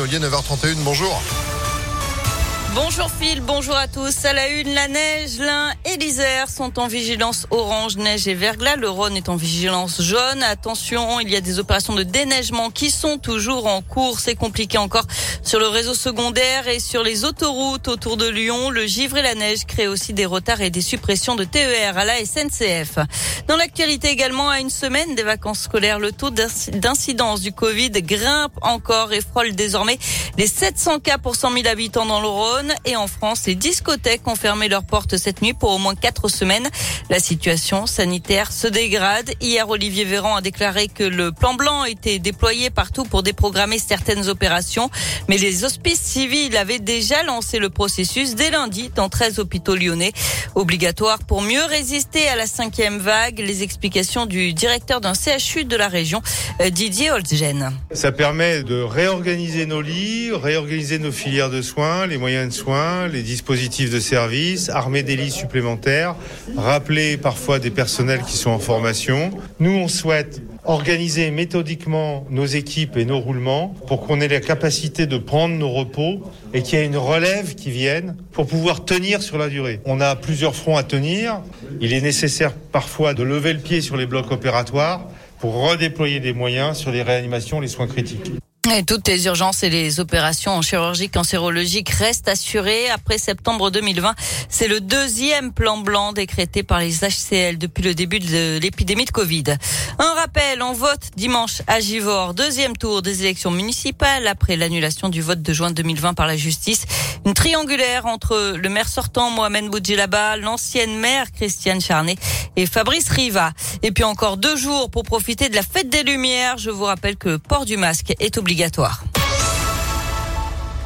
Ollier, 9h31. Bonjour. Bonjour Phil, bonjour à tous. À la une, la neige, l'Ain et l'Isère sont en vigilance orange, neige et verglas. Le Rhône est en vigilance jaune. Attention, il y a des opérations de déneigement qui sont toujours en cours. C'est compliqué encore sur le réseau secondaire et sur les autoroutes autour de Lyon. Le givre et la neige créent aussi des retards et des suppressions de TER à la SNCF. Dans l'actualité également, à une semaine des vacances scolaires, le taux d'incidence du Covid grimpe encore et frôle désormais les 700 cas pour 100 000 habitants dans le Rhône et en France, les discothèques ont fermé leurs portes cette nuit pour au moins quatre semaines. La situation sanitaire se dégrade. Hier, Olivier Véran a déclaré que le plan blanc était déployé partout pour déprogrammer certaines opérations. Mais les hospices civils avaient déjà lancé le processus dès lundi dans 13 hôpitaux lyonnais. Obligatoire pour mieux résister à la cinquième vague. Les explications du directeur d'un CHU de la région, Didier Holtgen. Ça permet de réorganiser nos lits, réorganiser nos filières de soins, les moyens de soins, les dispositifs de service, armer des lits supplémentaires, rappeler parfois des personnels qui sont en formation. Nous, on souhaite organiser méthodiquement nos équipes et nos roulements pour qu'on ait la capacité de prendre nos repos et qu'il y ait une relève qui vienne pour pouvoir tenir sur la durée. On a plusieurs fronts à tenir. Il est nécessaire parfois de lever le pied sur les blocs opératoires pour redéployer des moyens sur les réanimations, les soins critiques. Et toutes les urgences et les opérations en chirurgie restent assurées. Après septembre 2020, c'est le deuxième plan blanc décrété par les HCL depuis le début de l'épidémie de Covid. Un rappel, on vote dimanche à Givor, deuxième tour des élections municipales après l'annulation du vote de juin 2020 par la justice. Une triangulaire entre le maire sortant Mohamed Boudjilaba, l'ancienne maire Christiane Charnet et Fabrice Riva. Et puis encore deux jours pour profiter de la fête des Lumières. Je vous rappelle que le port du masque est obligatoire.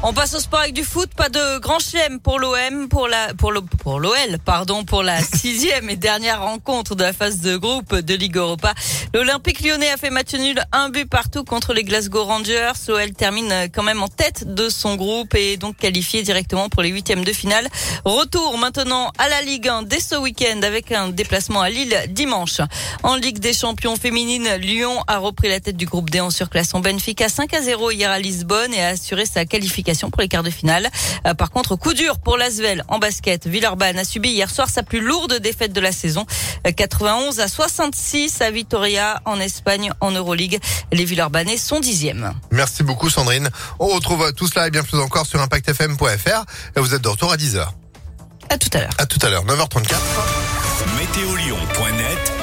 On passe au sport avec du foot. Pas de grand chelem pour l'OM, pour la, pour le, pour l'OL, pardon, pour la sixième et dernière rencontre de la phase de groupe de Ligue Europa. L'Olympique lyonnais a fait match nul, un but partout contre les Glasgow Rangers. L'OL termine quand même en tête de son groupe et est donc qualifié directement pour les huitièmes de finale. Retour maintenant à la Ligue 1 dès ce week-end avec un déplacement à Lille dimanche. En Ligue des champions féminines, Lyon a repris la tête du groupe D en surclassant Benfica 5 à 0 hier à Lisbonne et a assuré sa qualification pour les quarts de finale. Euh, par contre, coup dur pour l'Asvel en basket. Villeurbanne a subi hier soir sa plus lourde défaite de la saison. 91 euh, à 66 à Vitoria en Espagne en Euroleague. Les Villeurbanais sont dixièmes. Merci beaucoup Sandrine. On retrouve tout cela et bien plus encore sur impactfm.fr. Et vous êtes de retour à 10h. À tout à l'heure. À tout à l'heure, 9h34. Météolion.net